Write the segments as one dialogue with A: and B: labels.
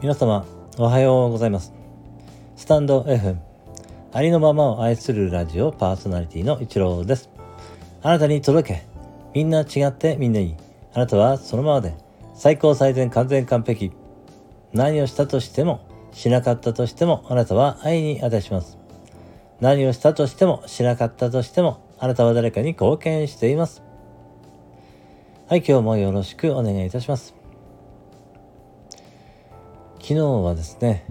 A: 皆様おはようございます。スタンド FM ありのままを愛するラジオパーソナリティの一郎です。あなたに届けみんな違ってみんないい。あなたはそのままで。最高最善完全完璧。何をしたとしてもしなかったとしてもあなたは愛に値します。何をしたとしてもしなかったとしてもあなたは誰かに貢献しています。はい今日もよろしくお願いいたします。昨日はですね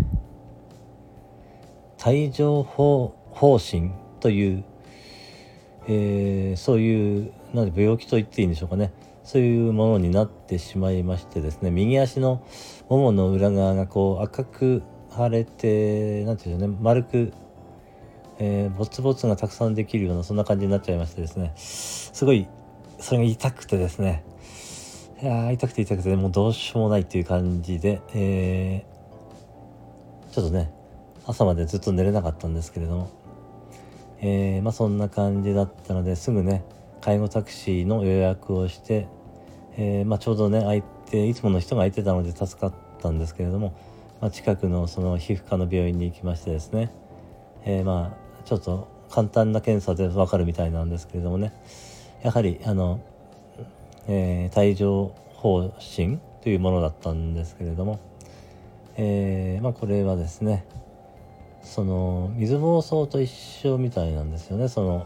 A: 帯状疱疹という、えー、そういうなんで病気と言っていいんでしょうかね。そういうものになってしまいましてですね右足のももの裏側がこう赤く腫れて何て言うんでしょうね丸く、えー、ボツボツがたくさんできるようなそんな感じになっちゃいましてですね。すごいそれが痛くてですね。いや痛くて痛くて、もうどうしようもないっていう感じで、えー、ちょっとね、朝までずっと寝れなかったんですけれども、えー、まあそんな感じだったのですぐね、介護タクシーの予約をして、えー、まあちょうどね、空いて、いつもの人が空いてたので助かったんですけれども、まあ、近くのその皮膚科の病院に行きましてですね、えー、まあちょっと簡単な検査でわかるみたいなんですけれどもね、やはりあのえー、帯状疱疹というものだったんですけれども、えー、まあ、これはですねその水疱瘡と一緒みたいなんですよねその、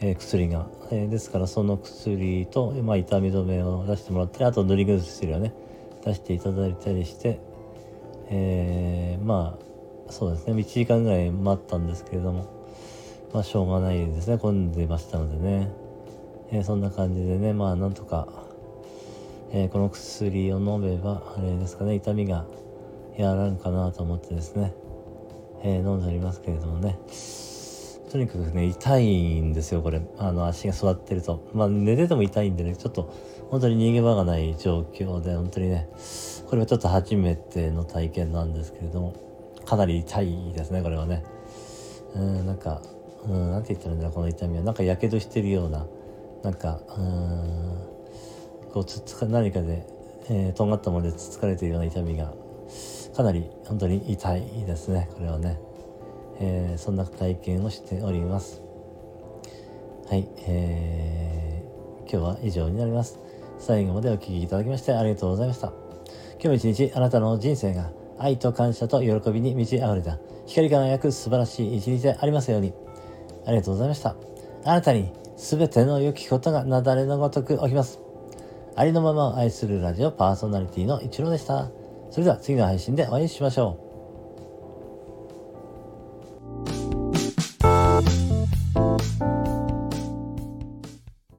A: えー、薬が、えですからその薬と、まあ、痛み止めを出してもらったりあと塗り薬をね出していただいたりして、えまあそうですね1時間ぐらい待ったんですけれどもまあしょうがないですね混んでましたのでね。えー、そんな感じでねまあなんとか、えー、この薬を飲めばあれですかね痛みが和らぐかなと思ってですね、えー、飲んでおりますけれどもね。とにかくね痛いんですよこれ。あの足が座ってると。まあ寝てても痛いんでねちょっと本当に逃げ場がない状況で本当にねこれはちょっと初めての体験なんですけれどもかなり痛いですねこれはね。うんなんかうんなんて言ったらいいんだろうこの痛みは。なんかやけどしてるようななんかうんこうつつか何かで、えー、とんがったものでつつかれているような痛みがかなり本当に痛いですねこれはね、えー、そんな体験をしております。はい、えー、今日は以上になります。最後までお聴きいただきましてありがとうございました。今日も一日あなたの人生が愛と感謝と喜びに満ち溢れた光り輝く素晴らしい一日でありますように。ありがとうございました。あなたにすべての良きことが雪崩のごとく起きます。ありのままを愛するラジオパーソナリティの一郎でした。それでは次の配信でお会いしましょう。